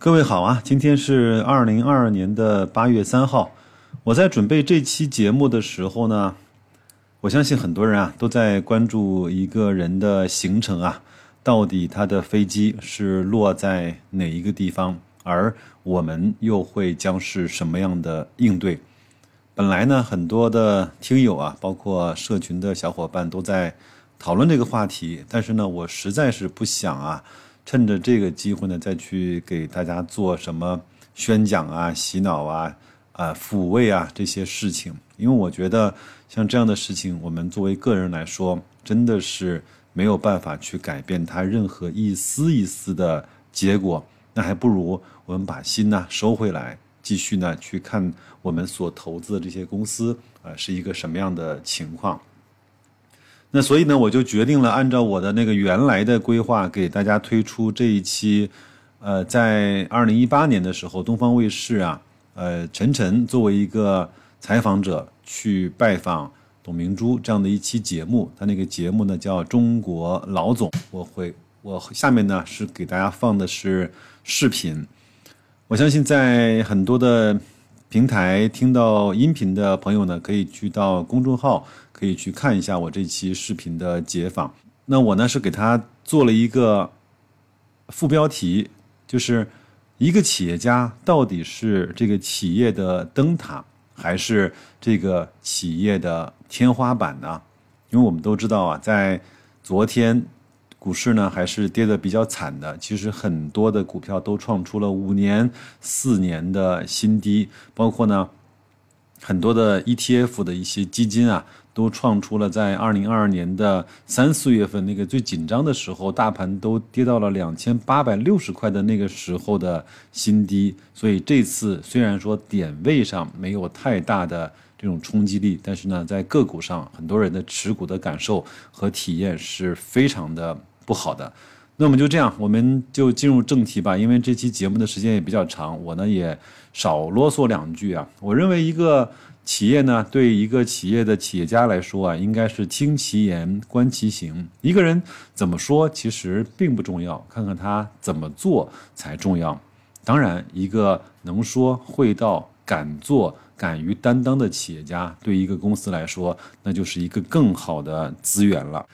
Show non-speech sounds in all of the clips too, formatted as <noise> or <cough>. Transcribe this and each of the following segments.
各位好啊，今天是二零二二年的八月三号。我在准备这期节目的时候呢，我相信很多人啊都在关注一个人的行程啊，到底他的飞机是落在哪一个地方，而我们又会将是什么样的应对？本来呢，很多的听友啊，包括社群的小伙伴都在讨论这个话题，但是呢，我实在是不想啊。趁着这个机会呢，再去给大家做什么宣讲啊、洗脑啊、啊抚慰啊这些事情，因为我觉得像这样的事情，我们作为个人来说，真的是没有办法去改变它任何一丝一丝的结果。那还不如我们把心呢收回来，继续呢去看我们所投资的这些公司啊是一个什么样的情况。那所以呢，我就决定了按照我的那个原来的规划，给大家推出这一期，呃，在二零一八年的时候，东方卫视啊，呃，陈晨作为一个采访者去拜访董明珠这样的一期节目，他那个节目呢叫《中国老总》，我会我下面呢是给大家放的是视频，我相信在很多的。平台听到音频的朋友呢，可以去到公众号，可以去看一下我这期视频的解访。那我呢是给他做了一个副标题，就是一个企业家到底是这个企业的灯塔，还是这个企业的天花板呢？因为我们都知道啊，在昨天。股市呢还是跌得比较惨的，其实很多的股票都创出了五年、四年的新低，包括呢很多的 ETF 的一些基金啊，都创出了在二零二二年的三四月份那个最紧张的时候，大盘都跌到了两千八百六十块的那个时候的新低。所以这次虽然说点位上没有太大的这种冲击力，但是呢，在个股上，很多人的持股的感受和体验是非常的。不好的，那我们就这样，我们就进入正题吧。因为这期节目的时间也比较长，我呢也少啰嗦两句啊。我认为一个企业呢，对一个企业的企业家来说啊，应该是听其言，观其行。一个人怎么说其实并不重要，看看他怎么做才重要。当然，一个能说会道、敢做、敢于担当的企业家，对一个公司来说，那就是一个更好的资源了。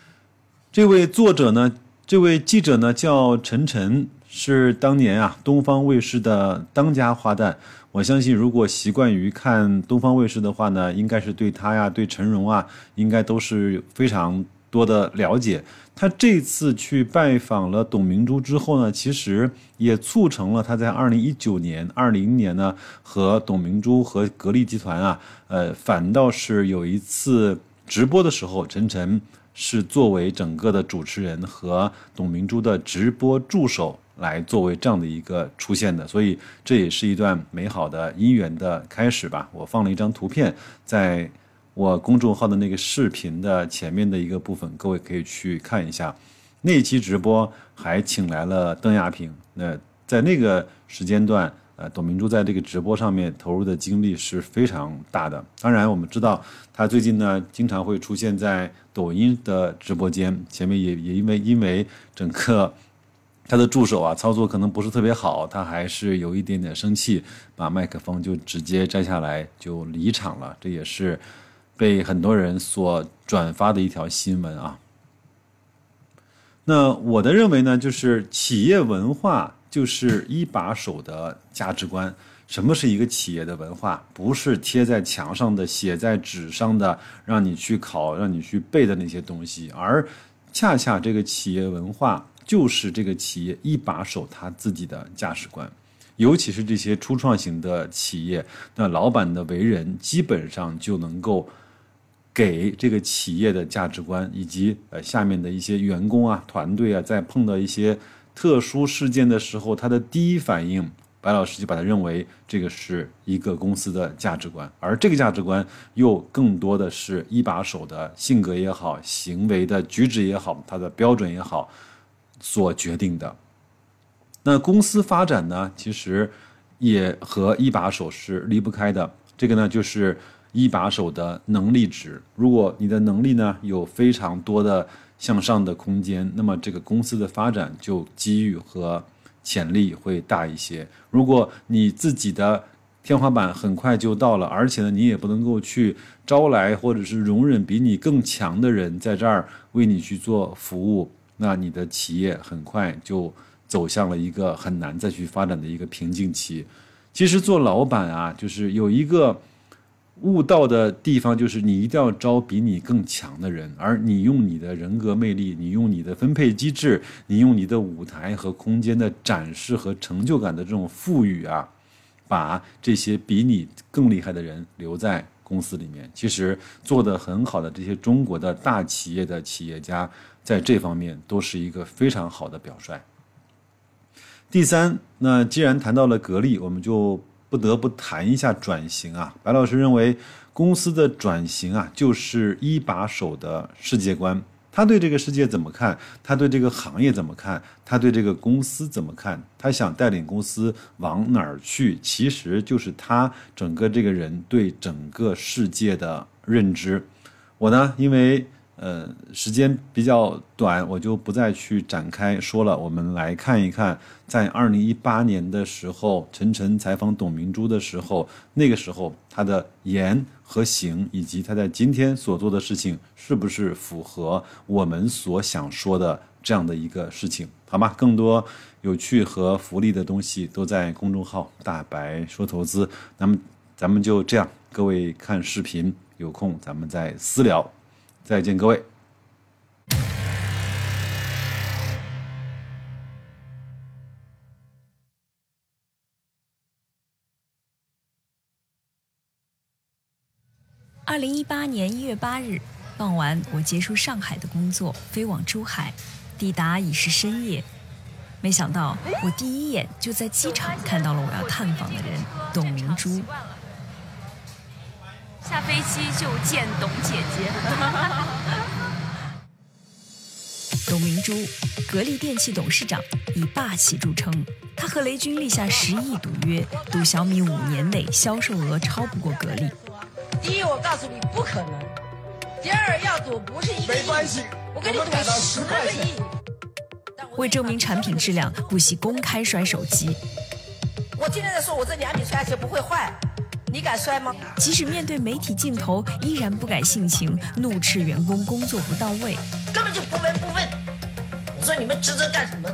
这位作者呢？这位记者呢叫陈晨，是当年啊东方卫视的当家花旦。我相信，如果习惯于看东方卫视的话呢，应该是对他呀、对陈蓉啊，应该都是非常多的了解。他这次去拜访了董明珠之后呢，其实也促成了他在二零一九年、二零年呢和董明珠和格力集团啊，呃，反倒是有一次直播的时候，陈晨。是作为整个的主持人和董明珠的直播助手来作为这样的一个出现的，所以这也是一段美好的姻缘的开始吧。我放了一张图片在我公众号的那个视频的前面的一个部分，各位可以去看一下。那期直播还请来了邓亚萍，那在那个时间段。呃，董明珠在这个直播上面投入的精力是非常大的。当然，我们知道她最近呢，经常会出现在抖音的直播间前面，也也因为因为整个他的助手啊操作可能不是特别好，他还是有一点点生气，把麦克风就直接摘下来就离场了。这也是被很多人所转发的一条新闻啊。那我的认为呢，就是企业文化。就是一把手的价值观。什么是一个企业的文化？不是贴在墙上的、写在纸上的，让你去考、让你去背的那些东西，而恰恰这个企业文化就是这个企业一把手他自己的价值观。尤其是这些初创型的企业，那老板的为人基本上就能够给这个企业的价值观，以及呃下面的一些员工啊、团队啊，在碰到一些。特殊事件的时候，他的第一反应，白老师就把他认为这个是一个公司的价值观，而这个价值观又更多的是一把手的性格也好，行为的举止也好，他的标准也好，所决定的。那公司发展呢，其实也和一把手是离不开的。这个呢，就是一把手的能力值。如果你的能力呢，有非常多的。向上的空间，那么这个公司的发展就机遇和潜力会大一些。如果你自己的天花板很快就到了，而且呢，你也不能够去招来或者是容忍比你更强的人在这儿为你去做服务，那你的企业很快就走向了一个很难再去发展的一个瓶颈期。其实做老板啊，就是有一个。悟道的地方就是你一定要招比你更强的人，而你用你的人格魅力，你用你的分配机制，你用你的舞台和空间的展示和成就感的这种赋予啊，把这些比你更厉害的人留在公司里面。其实做得很好的这些中国的大企业的企业家，在这方面都是一个非常好的表率。第三，那既然谈到了格力，我们就。不得不谈一下转型啊！白老师认为，公司的转型啊，就是一把手的世界观。他对这个世界怎么看？他对这个行业怎么看？他对这个公司怎么看？他想带领公司往哪儿去？其实就是他整个这个人对整个世界的认知。我呢，因为。呃，时间比较短，我就不再去展开说了。我们来看一看，在二零一八年的时候，陈晨采访董明珠的时候，那个时候他的言和行，以及他在今天所做的事情，是不是符合我们所想说的这样的一个事情？好吗？更多有趣和福利的东西都在公众号“大白说投资”。那么，咱们就这样，各位看视频，有空咱们再私聊。再见，各位。二零一八年一月八日傍晚，我结束上海的工作，飞往珠海，抵达已是深夜。没想到，我第一眼就在机场看到了我要探访的人——董明珠。下飞机就见董姐姐。<laughs> 董明珠，格力电器董事长，以霸气著称。他和雷军立下十亿赌约，赌小米五年内销售额超不过格力。第一，我告诉你不可能；第二，要赌不是一个亿，没关系，我跟你赌十个亿。为证明产品质量，不惜公开摔手机。我今天在说，我这两米摔下去不会坏。你敢摔吗？即使面对媒体镜头，依然不改性情，怒斥员工工作不到位，根本就不闻不问。我说你们职责干什么？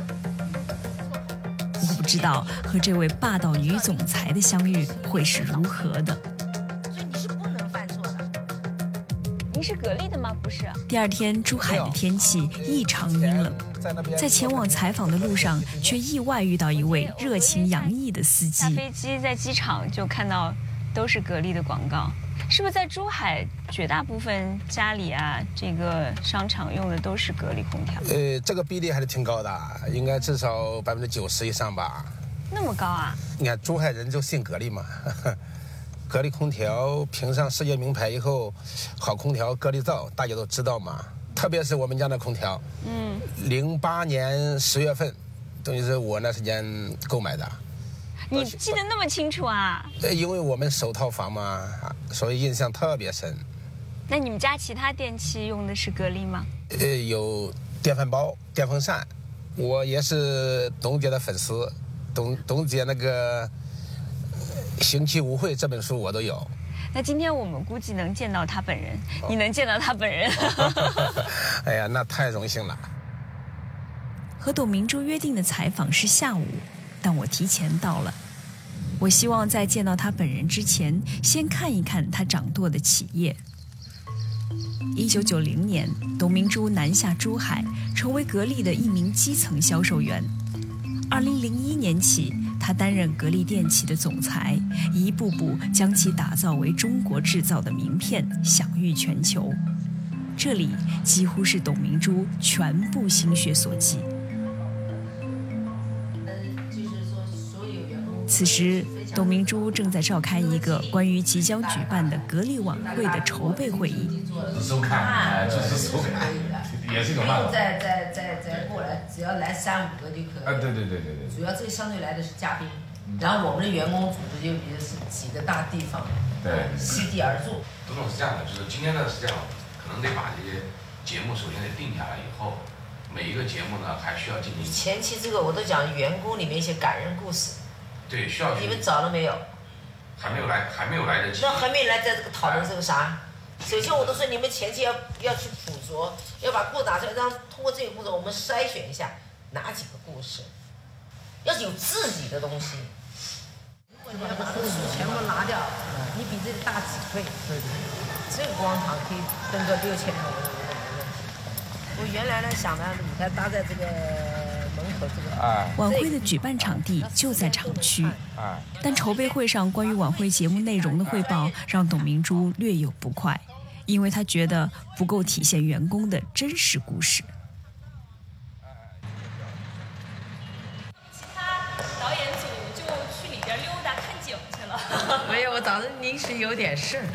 我不知道和这位霸道女总裁的相遇会是如何的。所以你是不能犯错的。您是格力的吗？不是。第二天，珠海的天气异常阴冷，在前往采访的路上，却意外遇到一位热情洋溢的司机。下飞机在机场就看到。都是格力的广告，是不是在珠海绝大部分家里啊，这个商场用的都是格力空调？呃，这个比例还是挺高的，应该至少百分之九十以上吧。那么高啊？你看珠海人就信格力嘛，<laughs> 格力空调评上世界名牌以后，好空调格力造，大家都知道嘛。特别是我们家的空调，嗯，零八年十月份，等于是我那时间购买的。你记得那么清楚啊？呃，因为我们首套房嘛，所以印象特别深。那你们家其他电器用的是格力吗？呃，有电饭煲、电风扇。我也是董姐的粉丝，董董姐那个《行期无会》这本书我都有。那今天我们估计能见到他本人，你能见到他本人？<laughs> 哎呀，那太荣幸了。和董明珠约定的采访是下午。但我提前到了，我希望在见到他本人之前，先看一看他掌舵的企业。一九九零年，董明珠南下珠海，成为格力的一名基层销售员。二零零一年起，他担任格力电器的总裁，一步步将其打造为中国制造的名片，享誉全球。这里几乎是董明珠全部心血所及。此时，董明珠正在召开一个关于即将举办的格力晚会的筹备会议。收看，就是收看，也是一种办法。再再再再过来，只要来三五个就可以。啊，对对对对对。主要这相对来的是嘉宾，然后我们的员工组织就比如是几个大地方，对，席地而坐。董总是这样的，就是今天呢是这样，可能得把这些节目首先得定下来以后，每一个节目呢，还需要进行前期这个我都讲员工里面一些感人故事，对需要去你们找了没有？还没有来，还没有来得及。那还没来在这个讨论这个啥？首先我都说你们前期要要去捕捉，要把故事拿出来，让通过这个故事我们筛选一下哪几个故事，要有自己的东西。如果你要把这个书全部拿掉，你比这个大几倍。对对。这个广场可以登个六千多人，没问题。我原来呢想呢，舞台搭在这个晚会的举办场地就在厂区，哎，但筹备会上关于晚会节目内容的汇报让董明珠略有不快，因为她觉得不够体现员工的真实故事。其他导演组就去里边溜达看景去了。没有，我早上临时有点事儿，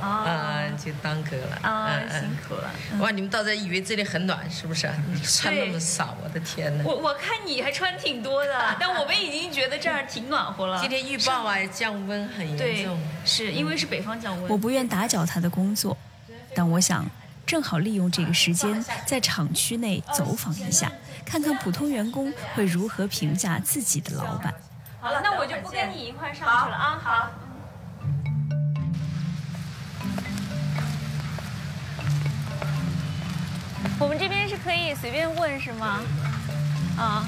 啊，就耽搁了。啊辛苦了。哇，你们到这以为这里很暖是不是？你 <laughs> 穿那么少，我的天哪！我我看你还穿挺多的，<laughs> 但我们已经觉得这儿挺暖和了。今天预报啊，降温很严对重。，是因为是北方降温。我不愿打搅他的工作，但我想正好利用这个时间在厂区内走访一下，看看普通员工会如何评价自己的老板。好了，那我就不跟你一块上去了啊。好。我们这边是可以随便问是吗？啊。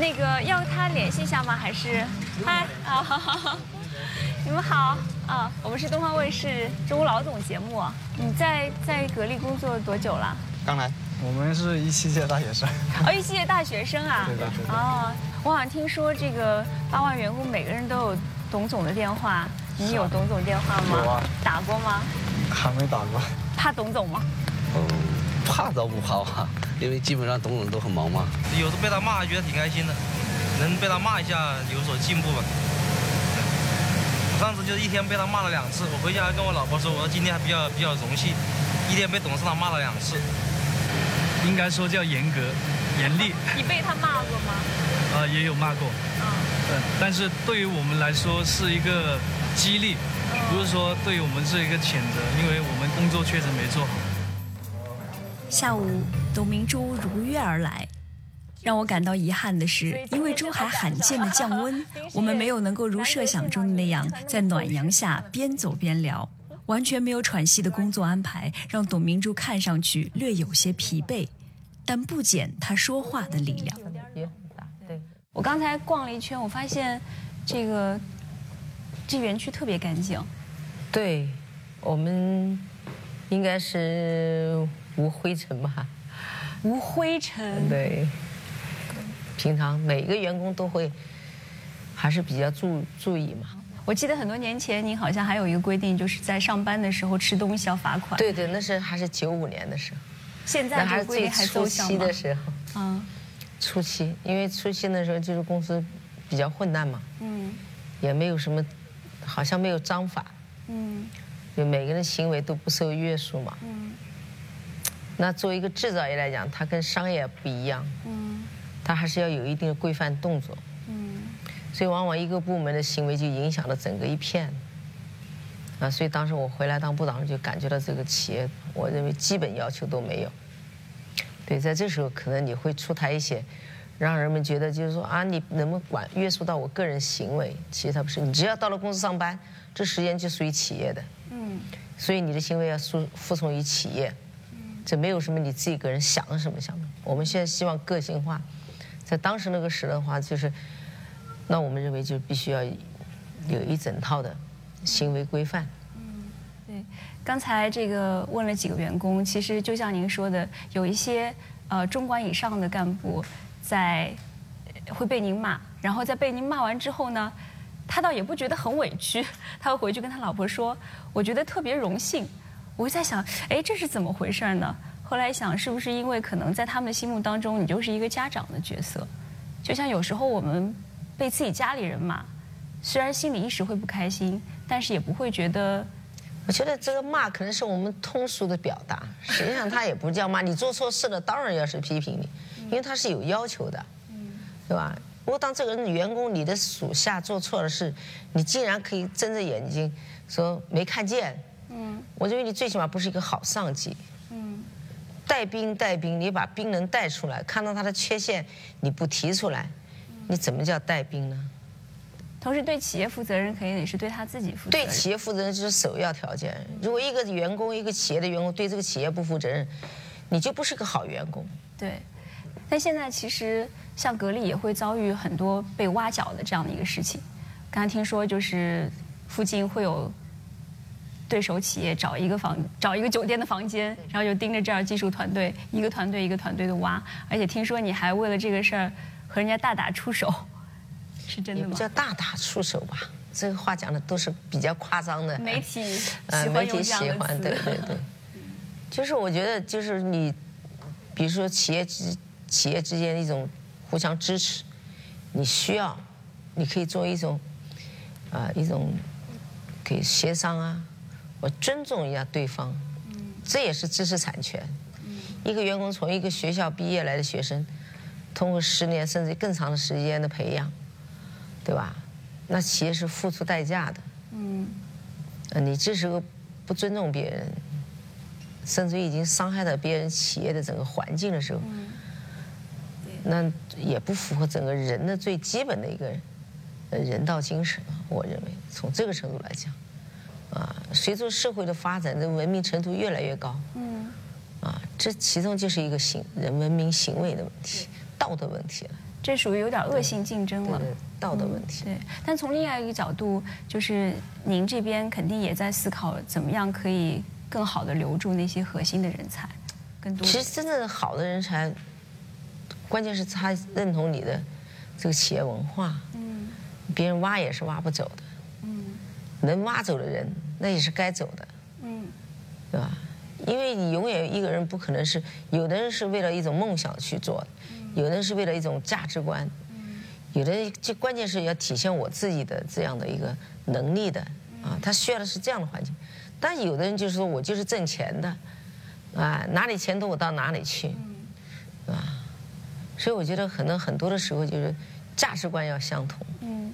那个要他联系一下吗？还是？嗨啊，好好好，你们好啊，我们是东方卫视中午老总节目。你在在格力工作多久了？刚来，我们是一七届大学生，哦，一七届大学生啊。<laughs> 哦，我好像听说这个八万员工每个人都有董总的电话，你有董总电话吗？有啊打过吗？还没打过。怕董总吗？嗯，怕倒不怕吧，因为基本上董总都很忙嘛。有时候被他骂，觉得挺开心的，能被他骂一下，有所进步吧。我上次就是一天被他骂了两次，我回家跟我老婆说，我说今天还比较比较荣幸，一天被董事长骂了两次。应该说叫严格、严厉，你被他骂过吗？呃，也有骂过，嗯，嗯，但是对于我们来说是一个激励，不是说对于我们是一个谴责，因为我们工作确实没做好。下午，董明珠如约而来。让我感到遗憾的是，因为珠海罕见的降温，我们没有能够如设想中的那样在暖阳下边走边聊。完全没有喘息的工作安排，让董明珠看上去略有些疲惫，但不减她说话的力量。也很大，对。我刚才逛了一圈，我发现这个这园区特别干净。对，我们应该是无灰尘吧？无灰尘。对。平常每个员工都会还是比较注注意嘛。我记得很多年前，您好像还有一个规定，就是在上班的时候吃东西要罚款。对对，那是还是九五年的时候，现在还是规定还初奏效的？时候。嗯初期，因为初期那时候就是公司比较混乱嘛，嗯也没有什么，好像没有章法，嗯。就每个人行为都不受约束嘛。嗯。那作为一个制造业来讲，它跟商业不一样，嗯。它还是要有一定的规范动作，嗯。所以往往一个部门的行为就影响了整个一片。啊，所以当时我回来当部长，就感觉到这个企业，我认为基本要求都没有。对，在这时候可能你会出台一些，让人们觉得就是说啊，你能不能管约束到我个人行为？其实他不是，你只要到了公司上班，这时间就属于企业的，嗯所以你的行为要服服从于企业，这没有什么你自己个人想什么想的。我们现在希望个性化，在当时那个时的话，就是，那我们认为就必须要有一整套的行为规范。对，刚才这个问了几个员工，其实就像您说的，有一些呃中管以上的干部在会被您骂，然后在被您骂完之后呢，他倒也不觉得很委屈，<laughs> 他会回去跟他老婆说，我觉得特别荣幸。我就在想，哎，这是怎么回事呢？后来想，是不是因为可能在他们的心目当中，你就是一个家长的角色，就像有时候我们被自己家里人骂，虽然心里一时会不开心，但是也不会觉得。我觉得这个骂可能是我们通俗的表达，实际上他也不叫骂。你做错事了，当然要是批评你，因为他是有要求的，对吧？如果当这个人员工你的属下做错了事，你竟然可以睁着眼睛说没看见，嗯我认为你最起码不是一个好上级。嗯带带兵带兵，你把兵能带出来，看到他的缺陷你不提出来，你怎么叫带兵呢？同时对企业负责任，肯定也是对他自己负责任。对企业负责任这是首要条件。如果一个员工，一个企业的员工对这个企业不负责任，你就不是个好员工。对。但现在其实像格力也会遭遇很多被挖角的这样的一个事情。刚刚听说就是附近会有对手企业找一个房找一个酒店的房间，然后就盯着这儿技术团队一个团队一个团队的挖，而且听说你还为了这个事儿和人家大打出手。是真的吗？叫大打出手吧，这个话讲的都是比较夸张的。媒体呃，媒体喜欢，对对对。<laughs> 就是我觉得，就是你，比如说企业之企业之间的一种互相支持，你需要，你可以做一种，啊，一种，可以协商啊，我尊重一下对方，这也是知识产权。一个员工从一个学校毕业来的学生，通过十年甚至更长的时间的培养。对吧？那企业是付出代价的。嗯。你这时候不尊重别人，甚至已经伤害到别人企业的整个环境的时候，那也不符合整个人的最基本的一个人道精神。我认为，从这个程度来讲，啊，随着社会的发展，这文明程度越来越高。嗯。啊，这其中就是一个行人文明行为的问题，道德问题了。这属于有点恶性竞争了。道德问题。对，但从另外一个角度，就是您这边肯定也在思考，怎么样可以更好的留住那些核心的人才，更多。其实真正好的人才，关键是他认同你的这个企业文化。嗯。别人挖也是挖不走的。嗯。能挖走的人，那也是该走的。嗯。对吧？因为你永远一个人不可能是，有的人是为了一种梦想去做的，有的人是为了一种价值观。有的就关键是要体现我自己的这样的一个能力的啊，他需要的是这样的环境。但有的人就是说我就是挣钱的，啊，哪里钱多我到哪里去？所以我觉得可能很多的时候就是价值观要相同。嗯，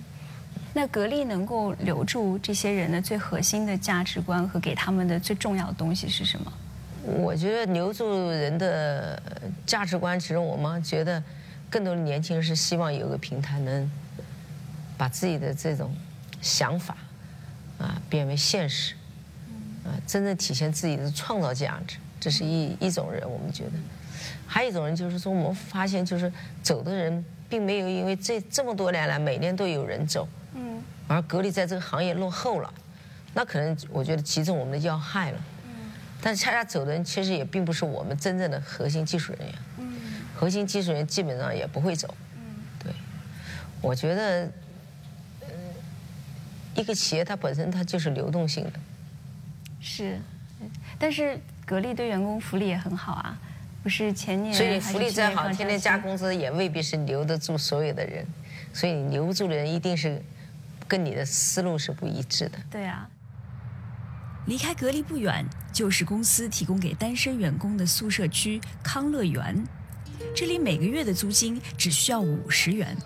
那格力能够留住这些人的最核心的价值观和给他们的最重要的东西是什么？我觉得留住人的价值观，其实我们觉得。更多的年轻人是希望有个平台，能把自己的这种想法啊变为现实，啊，真正体现自己的创造价值，这是一一种人。我们觉得，还有一种人就是说，我们发现就是走的人并没有因为这这么多年来每年都有人走，嗯，而格力在这个行业落后了，那可能我觉得击中我们的要害了，嗯，但恰恰走的人其实也并不是我们真正的核心技术人员。核心技术人员基本上也不会走，对，我觉得，一个企业它本身它就是流动性的，是，但是格力对员工福利也很好啊，不是前年所以福利再好，天天加工资也未必是留得住所有的人，所以你留不住的人一定是跟你的思路是不一致的。对啊，离开格力不远就是公司提供给单身员工的宿舍区康乐园。这里每个月的租金只需要五十元。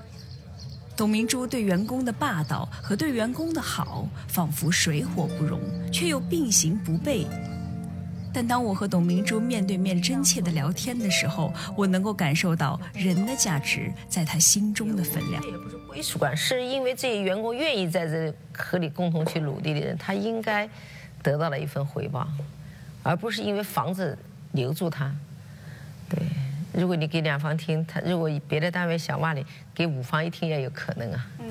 董明珠对员工的霸道和对员工的好，仿佛水火不容，却又并行不悖。但当我和董明珠面对面真切的聊天的时候，我能够感受到人的价值在他心中的分量。这也不是归属感，是因为这些员工愿意在这和你共同去努力的人，他应该得到了一份回报，而不是因为房子留住他。对。如果你给两房听，他如果别的单位想挖你，给五房一厅也有可能啊。嗯。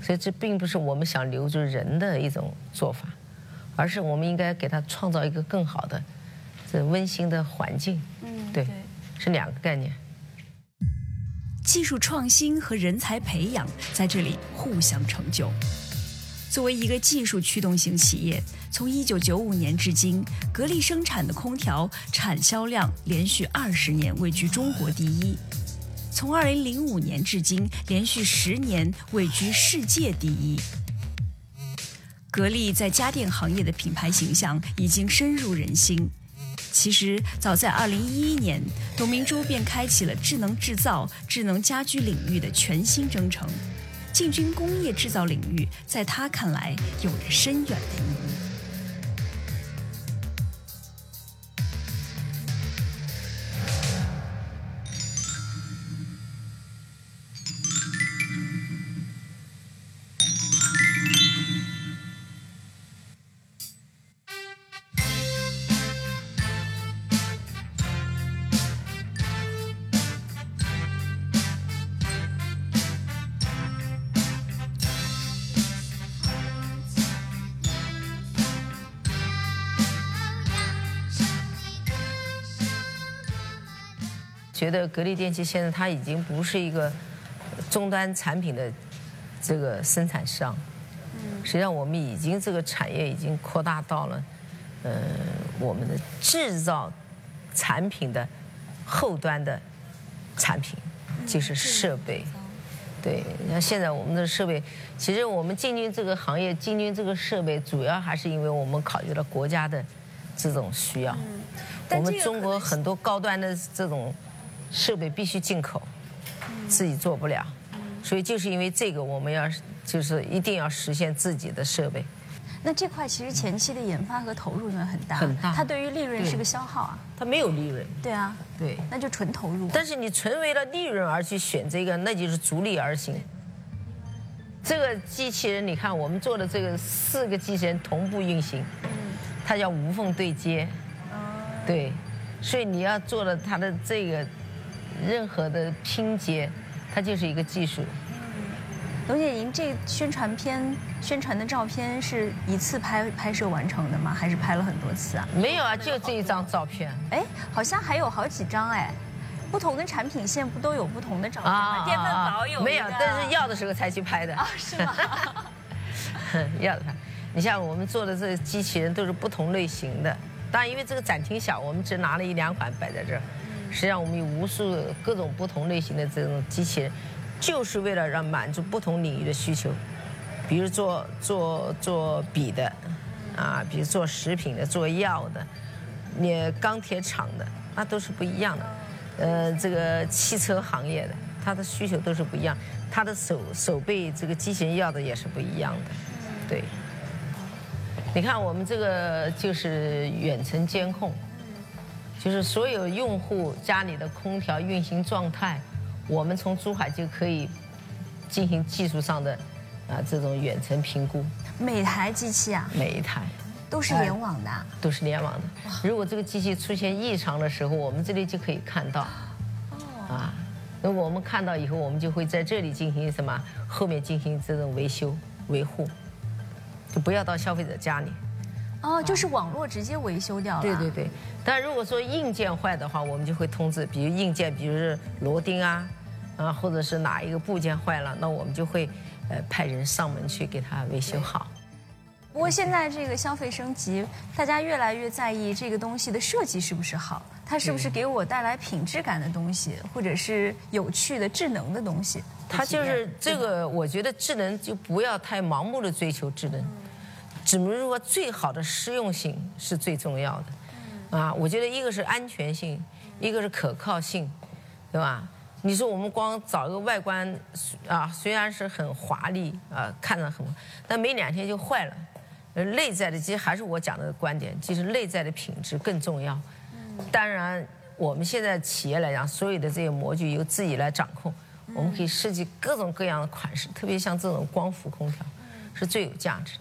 所以这并不是我们想留住人的一种做法，而是我们应该给他创造一个更好的、这温馨的环境。嗯。对。是两个概念。技术创新和人才培养在这里互相成就。作为一个技术驱动型企业，从1995年至今，格力生产的空调产销量连续二十年位居中国第一；从2005年至今，连续十年位居世界第一。格力在家电行业的品牌形象已经深入人心。其实，早在2011年，董明珠便开启了智能制造、智能家居领域的全新征程。进军工业制造领域，在她看来有着深远的意义。觉得格力电器现在它已经不是一个终端产品的这个生产商，实际上我们已经这个产业已经扩大到了，呃，我们的制造产品的后端的产品，就是设备。对，你看现在我们的设备，其实我们进军这个行业，进军这个设备，主要还是因为我们考虑了国家的这种需要。我们中国很多高端的这种设备必须进口，自己做不了，所以就是因为这个，我们要就是一定要实现自己的设备。那这块其实前期的研发和投入呢很大，很大。它对于利润是个消耗啊。它没有利润，对啊，对。那就纯投入。但是你纯为了利润而去选这个，那就是逐利而行。这个机器人，你看我们做的这个四个机器人同步运行，它叫无缝对接，对，所以你要做的它的这个任何的拼接，它就是一个技术。龙姐，您这宣传片宣传的照片是一次拍拍摄完成的吗？还是拍了很多次啊？没有啊，就这一张照片。哎，好像还有好几张哎，不同的产品线不都有不同的照片吗？电饭煲有没有？但是要的时候才去拍的。啊，是吗？<laughs> 要的。你像我们做的这个机器人都是不同类型的，当然因为这个展厅小，我们只拿了一两款摆在这儿。实际上我们有无数各种不同类型的这种机器人，就是为了让满足不同领域的需求，比如做做做笔的，啊，比如做食品的、做药的，你钢铁厂的，那都是不一样的。呃，这个汽车行业的，它的需求都是不一样，它的手手背这个机器人要的也是不一样的，对。你看我们这个就是远程监控，就是所有用户家里的空调运行状态，我们从珠海就可以进行技术上的啊这种远程评估，每台机器啊每一台都是联网的啊。都是联网的。如果这个机器出现异常的时候，我们这里就可以看到。啊，如果我们看到以后，我们就会在这里进行什么？后面进行这种维修维护，就不要到消费者家里。哦，就是网络直接维修掉了。对对。对。但如果说硬件坏的话，我们就会通知，比如硬件，比如是螺钉啊，啊，或者是哪一个部件坏了，那我们就会呃派人上门去给它维修好。不过现在这个消费升级，大家越来越在意这个东西的设计是不是好，它是不是给我带来品质感的东西，或者是有趣的智能的东西。它就是这个，我觉得智能就不要太盲目的追求智能，只能说最好的实用性是最重要的。啊，我觉得一个是安全性，一个是可靠性，对吧？你说我们光找一个外观啊，虽然是很华丽啊，看着很，但没两天就坏了。呃，内在的其实还是我讲的观点，其实内在的品质更重要。当然，我们现在企业来讲，所有的这些模具由自己来掌控，我们可以设计各种各样的款式，特别像这种光伏空调，是最有价值。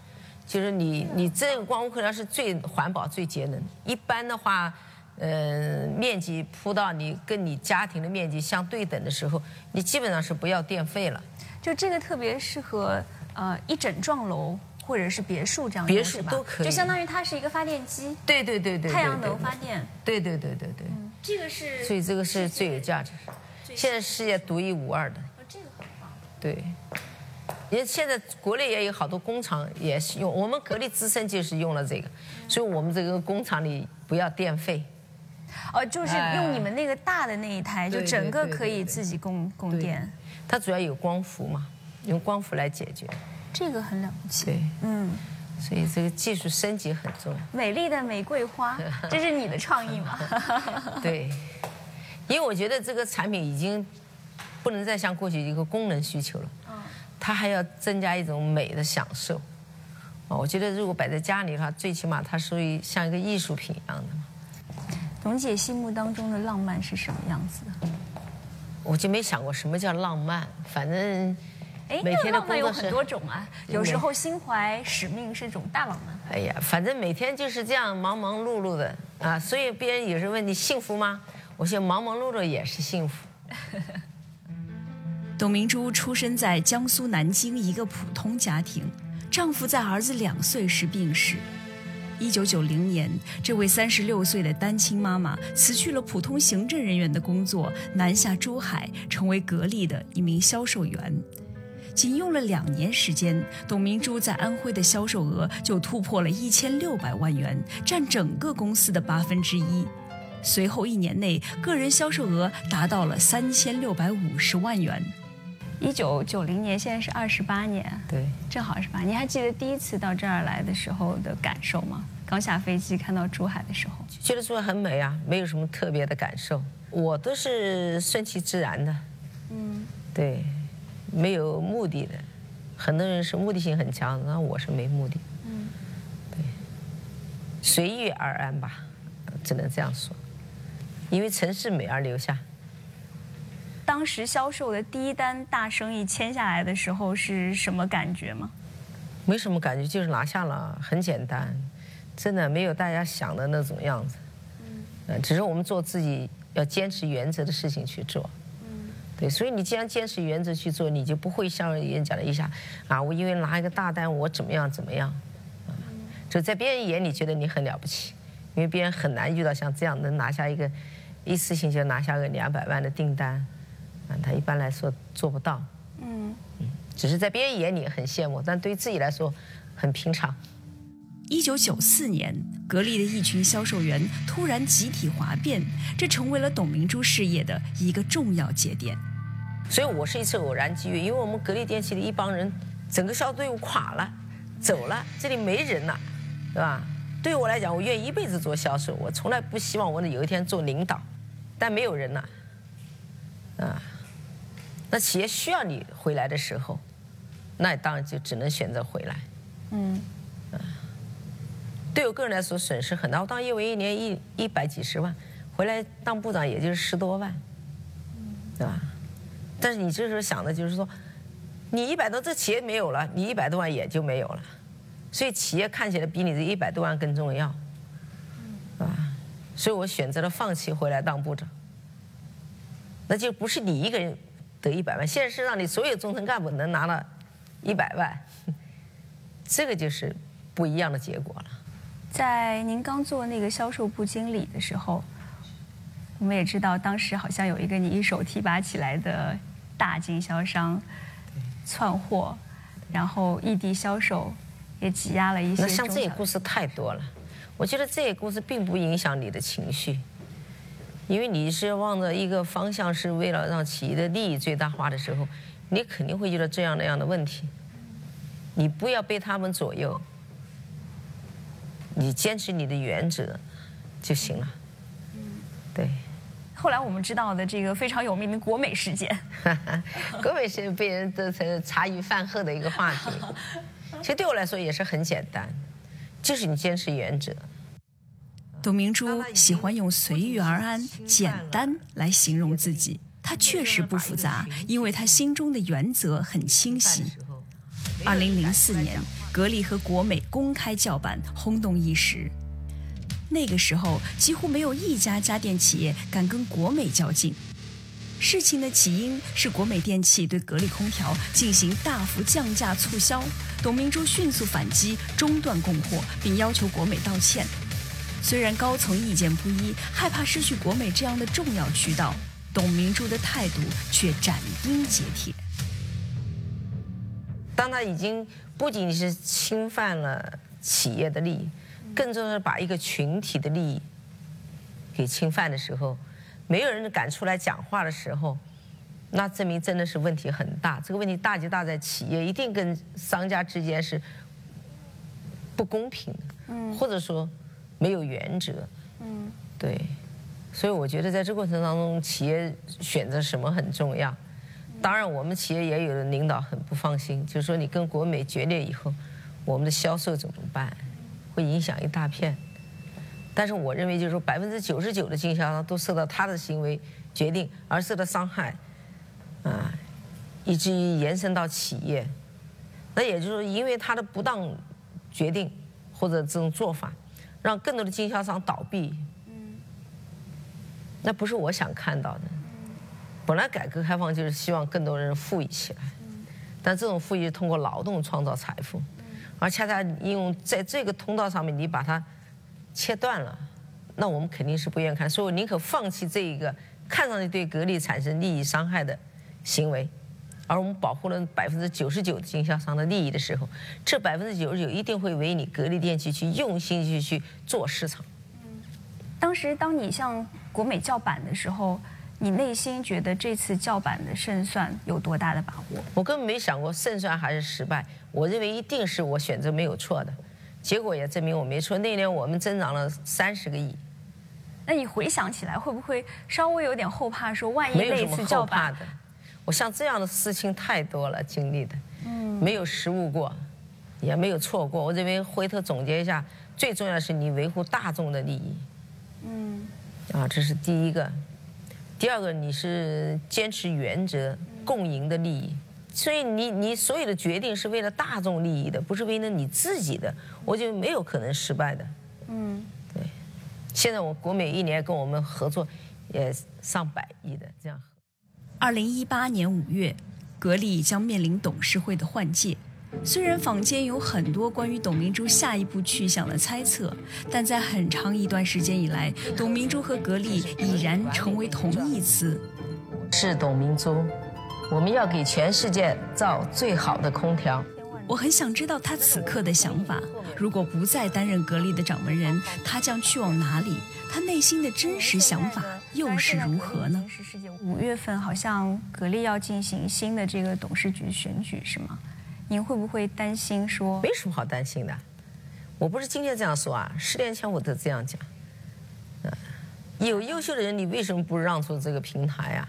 就是你你这个光伏空调是最环保、最节能。一般的话，呃，面积铺到你跟你家庭的面积相对等的时候，你基本上是不要电费了。就这个特别适合呃一整幢楼或者是别墅这样用别墅是吧都可以就相当于它是一个发电机，对对对对，太阳能发。电。对对对对对。这个是所以这个是最有价值，现在世界独一无二的。哦这个很棒。对，也现在国内也有好多工厂也是用，我们格力资深就是用了这个，所以我们这个工厂里不要电费。哦，就是用你们那个大的那一台，就整个可以自己供供电，它主要有光伏嘛，用光伏来解决。这个很了不起。对，嗯，所以这个技术升级很重要。美丽的玫瑰花，<laughs> 这是你的创意吗？<laughs> 对，因为我觉得这个产品已经不能再像过去一个功能需求了，它还要增加一种美的享受。啊，我觉得如果摆在家里的话，最起码它属于像一个艺术品一样的嘛。董姐心目当中的浪漫是什么样子的？我就没想过什么叫浪漫，反正哎，每天浪漫有很多种啊，有时候心怀使命是一种大浪漫。哎呀，反正每天就是这样忙忙碌碌的啊，所以别人有时候问你幸福吗？我说忙忙碌碌也是幸福。<laughs> 董明珠出生在江苏南京一个普通家庭，丈夫在儿子两岁时病逝。一九九零年，这位三十六岁的单亲妈妈辞去了普通行政人员的工作，南下珠海，成为格力的一名销售员。仅用了两年时间，董明珠在安徽的销售额就突破了一千六百万元，占整个公司的八分之一。随后一年内，个人销售额达到了三千六百五十万元。一九九零年，现在是二十八年，对，正好是吧？你还记得第一次到这儿来的时候的感受吗？刚下飞机看到珠海的时候，觉得珠海很美啊，没有什么特别的感受。我都是顺其自然的，嗯，对，没有目的的。很多人是目的性很强，那我是没目的，嗯，对，随遇而安吧，只能这样说。因为城市美而留下。当时销售的第一单大生意签下来的时候是什么感觉吗？没什么感觉，就是拿下了，很简单，真的没有大家想的那种样子。嗯，只是我们做自己要坚持原则的事情去做。嗯，对，所以你既然坚持原则去做，你就不会像人讲的一下，啊，我因为拿一个大单，我怎么样怎么样，啊，就在别人眼里觉得你很了不起，因为别人很难遇到像这样能拿下一个一次性就拿下个两百万的订单。他一般来说做不到，嗯，只是在别人眼里很羡慕，但对于自己来说很平常。一九九四年，格力的一群销售员突然集体哗变，这成为了董明珠事业的一个重要节点。所以我是一次偶然机遇，因为我们格力电器的一帮人，整个销售队伍垮了，走了，这里没人了，对吧？对我来讲，我愿意一辈子做销售，我从来不希望我有一天做领导，但没有人了，啊。那企业需要你回来的时候，那当然就只能选择回来。嗯，啊，对我个人来说损失很大。我当业务员一年一一百几十万，回来当部长也就是十多万，对吧？但是你这时候想的就是说，你一百多，这企业没有了，你一百多万也就没有了。所以企业看起来比你这一百多万更重要，啊，所以我选择了放弃回来当部长。那就不是你一个人。得一百万，现在是让你所有中层干部能拿了一百万，这个就是不一样的结果了。在您刚做那个销售部经理的时候，我们也知道当时好像有一个你一手提拔起来的大经销商窜货，然后异地销售也挤压了一些。那像这些故事太多了，我觉得这些故事并不影响你的情绪。因为你是望着一个方向，是为了让企业的利益最大化的时候，你肯定会遇到这样那样的问题。你不要被他们左右，你坚持你的原则就行了。对。后来我们知道的这个非常有名的国美事件，<laughs> 国美是被人都成茶余饭后的一个话题。其实对我来说也是很简单，就是你坚持原则。董明珠喜欢用随遇而安、简单来形容自己。她确实不复杂，因为她心中的原则很清晰。二零零四年，格力和国美公开叫板，轰动一时。那个时候，几乎没有一家家电企业敢跟国美较劲。事情的起因是国美电器对格力空调进行大幅降价促销，董明珠迅速反击，中断供货，并要求国美道歉。虽然高层意见不一，害怕失去国美这样的重要渠道，董明珠的态度却斩钉截铁。当他已经不仅是侵犯了企业的利益，更重要是把一个群体的利益给侵犯的时候，没有人敢出来讲话的时候，那证明真的是问题很大。这个问题大就大在企业一定跟商家之间是不公平的，或者说。没有原则，嗯，对，所以我觉得在这过程当中，企业选择什么很重要。当然，我们企业也有的领导很不放心，就是说你跟国美决裂以后，我们的销售怎么办？会影响一大片。但是我认为，就是说百分之九十九的经销商都受到他的行为决定而受到伤害，啊，以至于延伸到企业。那也就是说，因为他的不当决定或者这种做法。让更多的经销商倒闭，那不是我想看到的。本来改革开放就是希望更多人富裕起来，但这种富裕通过劳动创造财富，而恰恰应用在这个通道上面，你把它切断了，那我们肯定是不愿意看，所以我宁可放弃这一个看上去对格力产生利益伤害的行为，而我们保护了百分之九十九的经销商的利益的时候，这百分之九十九一定会为你格力电器去用心去去做市场。当时当你向国美叫板的时候，你内心觉得这次叫板的胜算有多大的把握？我根本没想过胜算还是失败，我认为一定是我选择没有错的，结果也证明我没错。那年我们增长了三十个亿，那你回想起来会不会稍微有点后怕？说万一那次叫板的，我像这样的事情太多了，经历的，嗯，没有失误过，也没有错过。我认为回头总结一下，最重要的是你维护大众的利益。嗯，啊，这是第一个。第二个，你是坚持原则、共赢的利益，所以你你所有的决定是为了大众利益的，不是为了你自己的，我就没有可能失败的。嗯，对。现在我国美一年跟我们合作也上百亿的这样。二零一八年五月，格力将面临董事会的换届。虽然坊间有很多关于董明珠下一步去向的猜测，但在很长一段时间以来，董明珠和格力已然成为同义词。是董明珠，我们要给全世界造最好的空调。我很想知道他此刻的想法。如果不再担任格力的掌门人，他将去往哪里？他内心的真实想法又是如何呢？五月份好像格力要进行新的这个董事局选举，是吗？您会不会担心说？没什么好担心的，我不是今天这样说啊，十年前我都这样讲。有优秀的人，你为什么不让出这个平台啊？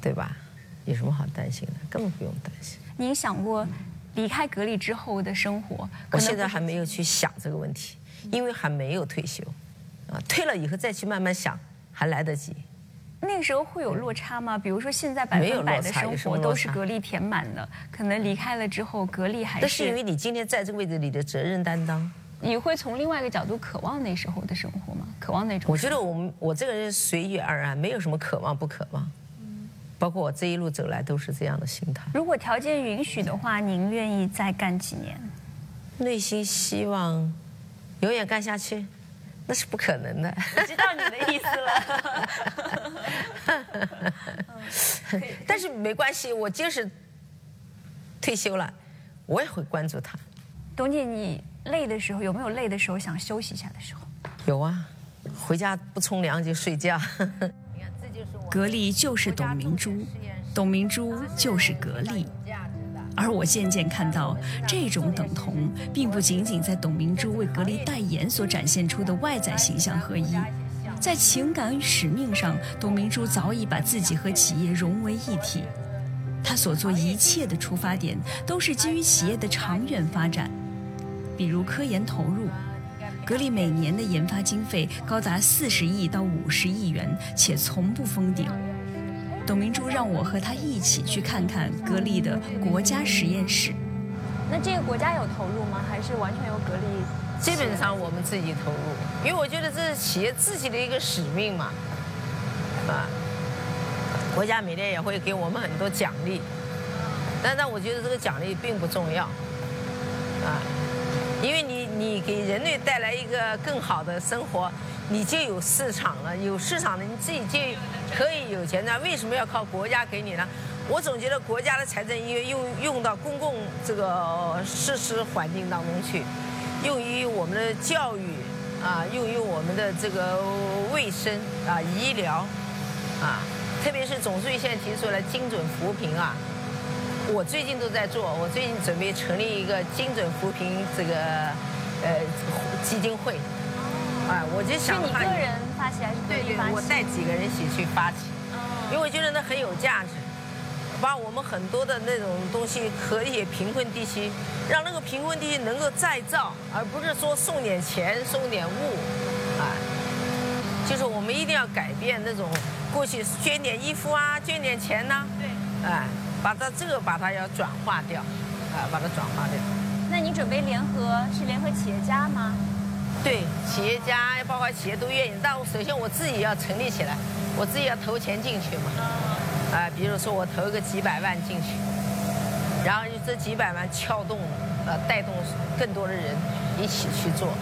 对吧？有什么好担心的？根本不用担心。您想过离开格力之后的生活？我现在还没有去想这个问题，因为还没有退休。啊，退了以后再去慢慢想，还来得及。那个时候会有落差吗？比如说现在百分百的生活都是格力填满的，可能离开了之后，格力还是。那是因为你今天在这个位置里的责任担当。你会从另外一个角度渴望那时候的生活吗？渴望那种？我觉得我们我这个人随遇而安，没有什么渴望不渴望。嗯。包括我这一路走来都是这样的心态。如果条件允许的话，您愿意再干几年？内心希望永远干下去。那是不可能的。我知道你的意思了。<laughs> 但是没关系，我就是退休了，我也会关注他。董姐，你累的时候有没有累的时候想休息一下的时候？有啊，回家不冲凉就睡觉。格力就是董明珠，董明珠就是格力。而我渐渐看到，这种等同并不仅仅在董明珠为格力代言所展现出的外在形象合一，在情感与使命上，董明珠早已把自己和企业融为一体。她所做一切的出发点都是基于企业的长远发展，比如科研投入，格力每年的研发经费高达四十亿到五十亿元，且从不封顶。董明珠让我和他一起去看看格力的国家实验室。那这个国家有投入吗？还是完全由格力？基本上我们自己投入，因为我觉得这是企业自己的一个使命嘛，啊，国家每年也会给我们很多奖励，但但我觉得这个奖励并不重要，啊，因为你你给人类带来一个更好的生活。你就有市场了，有市场了，你自己就可以有钱的。为什么要靠国家给你呢？我总觉得国家的财政应该用用到公共这个设施环境当中去，用于我们的教育啊，用于我们的这个卫生啊、医疗啊，特别是总书记现在提出来精准扶贫啊，我最近都在做，我最近准备成立一个精准扶贫这个呃基金会。哎，我就想是你个人发起还是对对，我带几个人一起去发起，因为我觉得那很有价值，把我们很多的那种东西可以贫困地区，让那个贫困地区能够再造，而不是说送点钱送点物，啊，就是我们一定要改变那种过去捐点衣服啊，捐点钱呐，对，哎，把它这个把它要转化掉，啊，把它转化掉。那你准备联合是联合企业家吗？对，企业家包括企业都愿意，但我首先我自己要成立起来，我自己要投钱进去嘛。啊，比如说我投个几百万进去，然后这几百万撬动，呃，带动更多的人一起去做。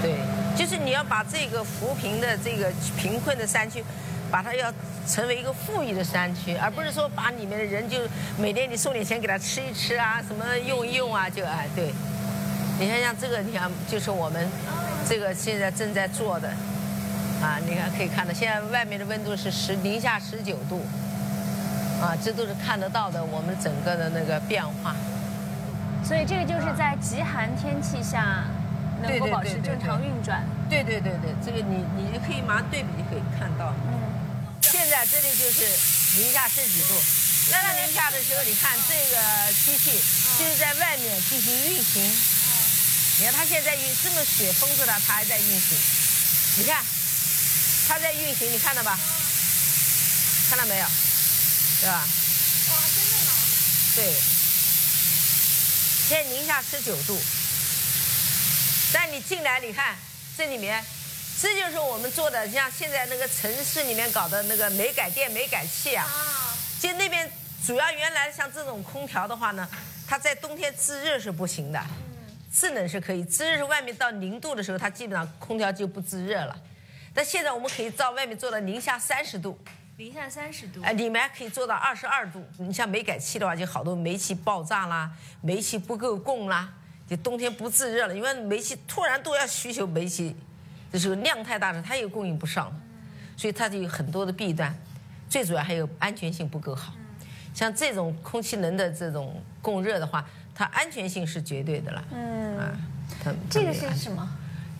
对，就是你要把这个扶贫的这个贫困的山区，把它要成为一个富裕的山区，而不是说把里面的人就每天你送点钱给他吃一吃啊，什么用一用啊，就哎对。你看像这个，你看就是我们这个现在正在做的，啊，你看可以看到现在外面的温度是十零下十九度，啊，这都是看得到的我们整个的那个变化。所以这个就是在极寒天气下能够保持正常运转。对对对对，这个你你可以马上对比就可以看到。嗯。这里就是零下十几度，那到零下的时候，你看这个机器就是在外面进行运行。你看它现在运这么雪封着的，它还在运行。你看，它在运行，你看到吧？看到没有？对吧？哇，真的冷。对。现在零下十九度。但你进来，你看这里面，这就是我们做的，像现在那个城市里面搞的那个煤改电、煤改气啊。啊。就那边主要原来像这种空调的话呢，它在冬天制热是不行的。制冷是可以，制热是外面到零度的时候，它基本上空调就不制热了。但现在我们可以到外面做到零下三十度，零下三十度，哎，里面可以做到二十二度。你像煤改气的话，就好多煤气爆炸啦，煤气不够供啦，就冬天不制热了，因为煤气突然都要需求煤气，这时候量太大了，它也供应不上，所以它就有很多的弊端。最主要还有安全性不够好，像这种空气能的这种供热的话。它安全性是绝对的了，嗯啊，它这个是什么？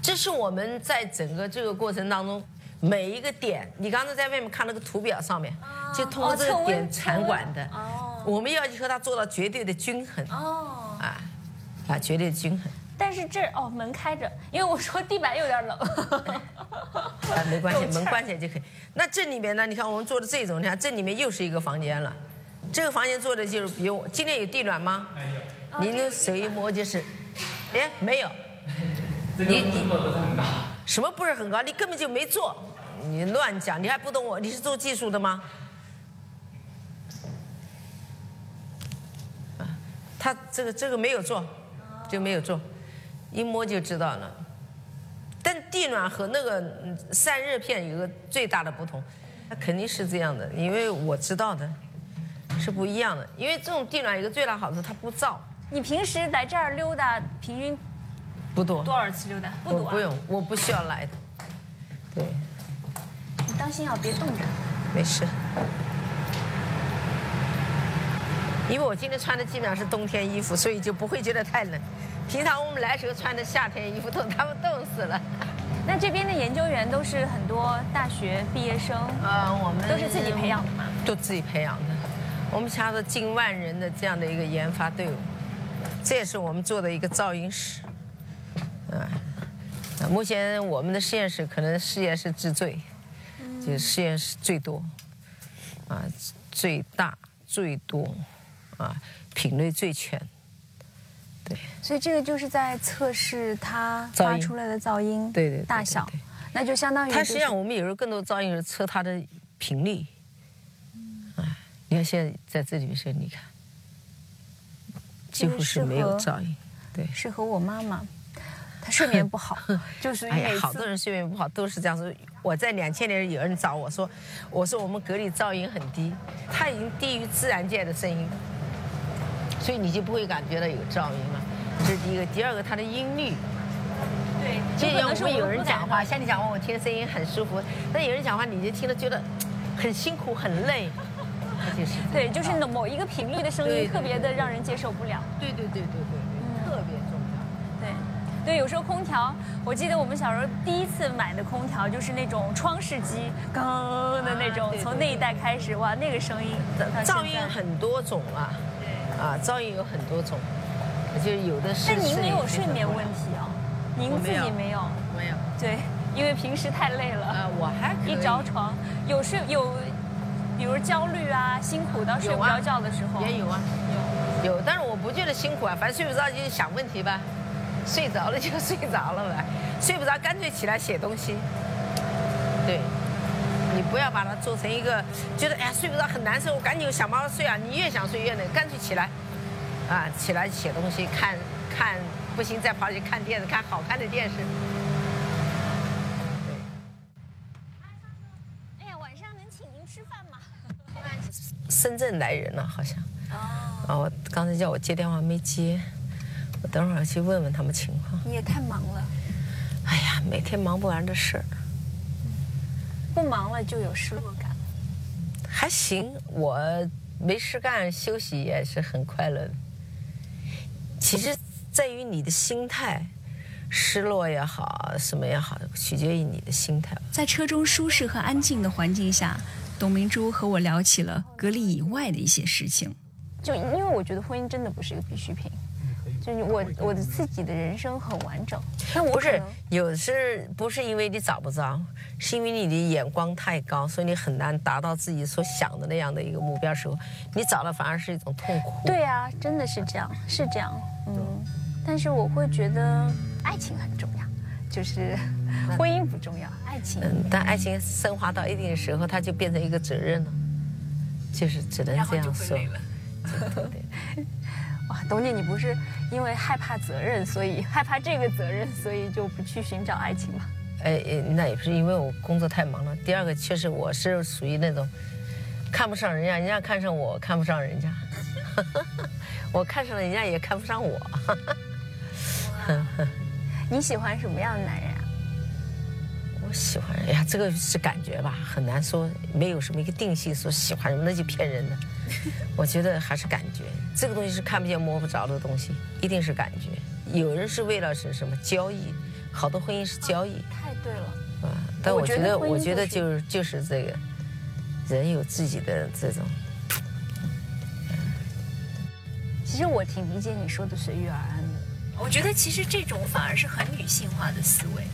这是我们在整个这个过程当中每一个点，你刚才在外面看那个图表上面，就通过这个点传管的，哦，我们要求它做到绝对的均衡，哦，啊，啊，绝对均衡。但是这哦门开着，因为我说地板有点冷，<laughs> 啊，没关系，<laughs> 门关起来就可以。那这里面呢？你看我们做的这种，你看这里面又是一个房间了，这个房间做的就是比我今天有地暖吗？没有。您的手一摸就是，哎，没有，<laughs> 你你什么不是很高？你根本就没做，你乱讲，你还不懂我？你是做技术的吗？啊，他这个这个没有做，就没有做，一摸就知道了。但地暖和那个散热片有个最大的不同，它肯定是这样的，因为我知道的，是不一样的。因为这种地暖有个最大好处，它不燥。你平时来这儿溜达，平均不多，多少次溜达？不多。不用，我不需要来的。对。你当心啊，别冻着。没事。因为我今天穿的基本上是冬天衣服，所以就不会觉得太冷。平常我们来时候穿的夏天衣服，都他们冻死了。<laughs> 那这边的研究员都是很多大学毕业生。呃，我们都是自己培养的嘛？都自己培养的。我们加了近万人的这样的一个研发队伍。这也是我们做的一个噪音室，啊，目前我们的实验室可能实验室之最，就是实验室最多，啊，最大最多，啊，品类最全，对。所以这个就是在测试它发出来的噪音，对对大小，那就相当于它实际上我们有时候更多噪音是测它的频率，嗯，你看现在在这里面是，你看。几乎是没有噪音，对，适合我妈妈，她睡眠不好，<laughs> 就是哎呀，好多人睡眠不好都是这样子。我在两千年有人找我说，我说我们隔离噪音很低，它已经低于自然界的声音，所以你就不会感觉到有噪音了。这是第一个，第二个它的音律，对，就像我们有人讲话，像你讲话我听声音很舒服，但有人讲话你就听了觉得很辛苦很累。<laughs> 对，就是某一个频率的声音特别的让人接受不了。对对对对对，特别重要。对，对，有时候空调，我记得我们小时候第一次买的空调就是那种窗式机，刚的那种，从那一代开始，哇，那个声音。噪音很多种啊。对。啊，噪音有很多种，就有的是。但您没有睡眠问题啊？您自己没有？没有。对，因为平时太累了。啊，我还一着床有睡有。比如焦虑啊，辛苦到睡不着觉的时候也有啊，有有，但是我不觉得辛苦啊，反正睡不着就想问题吧，睡着了就 <laughs> 睡着了呗，睡不着干脆起来写东西。对，你不要把它做成一个觉得哎呀睡不着很难受，我赶紧想办法睡啊，你越想睡越累，干脆起来啊，起来写东西，看看不行再跑去看电视，看好看的电视。哎呀，晚上能请您吃饭吗？<laughs> 深圳来人了，好像。哦。啊，我刚才叫我接电话没接，我等会儿去问问他们情况。你也太忙了。哎呀，每天忙不完的事儿。不忙了就有失落感。还行，我没事干，休息也是很快乐的。其实，在于你的心态，失落也好，什么也好，取决于你的心态。在车中舒适和安静的环境下，董明珠和我聊起了隔离以外的一些事情。就因为我觉得婚姻真的不是一个必需品。就我我的自己的人生很完整，但我不是有是不是因为你找不着，是因为你的眼光太高，所以你很难达到自己所想的那样的一个目标时候，你找了反而是一种痛苦。对啊，真的是这样，是这样，嗯。但是我会觉得爱情很重要，就是 <laughs> 婚姻不重要，爱情。嗯，但爱情升华到一定的时候，它就变成一个责任了，就是只能这样说。对。<laughs> 哇，董姐，你不是因为害怕责任，所以害怕这个责任，所以就不去寻找爱情吗？哎，那也不是因为我工作太忙了。第二个，确实我是属于那种看不上人家，人家看上我，看不上人家。<laughs> 我看上了人家，也看不上我。<laughs> 你喜欢什么样的男人啊？我喜欢，哎呀，这个是感觉吧，很难说，没有什么一个定性说喜欢什么，那就骗人的。我觉得还是感觉，这个东西是看不见摸不着的东西，一定是感觉。有人是为了是什么交易，好多婚姻是交易。太对了。啊，但我觉得，我觉得就是就是这个，人有自己的这种。其实我挺理解你说的随遇而安的。我觉得其实这种反而是很女性化的思维。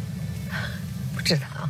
<laughs> 不知道。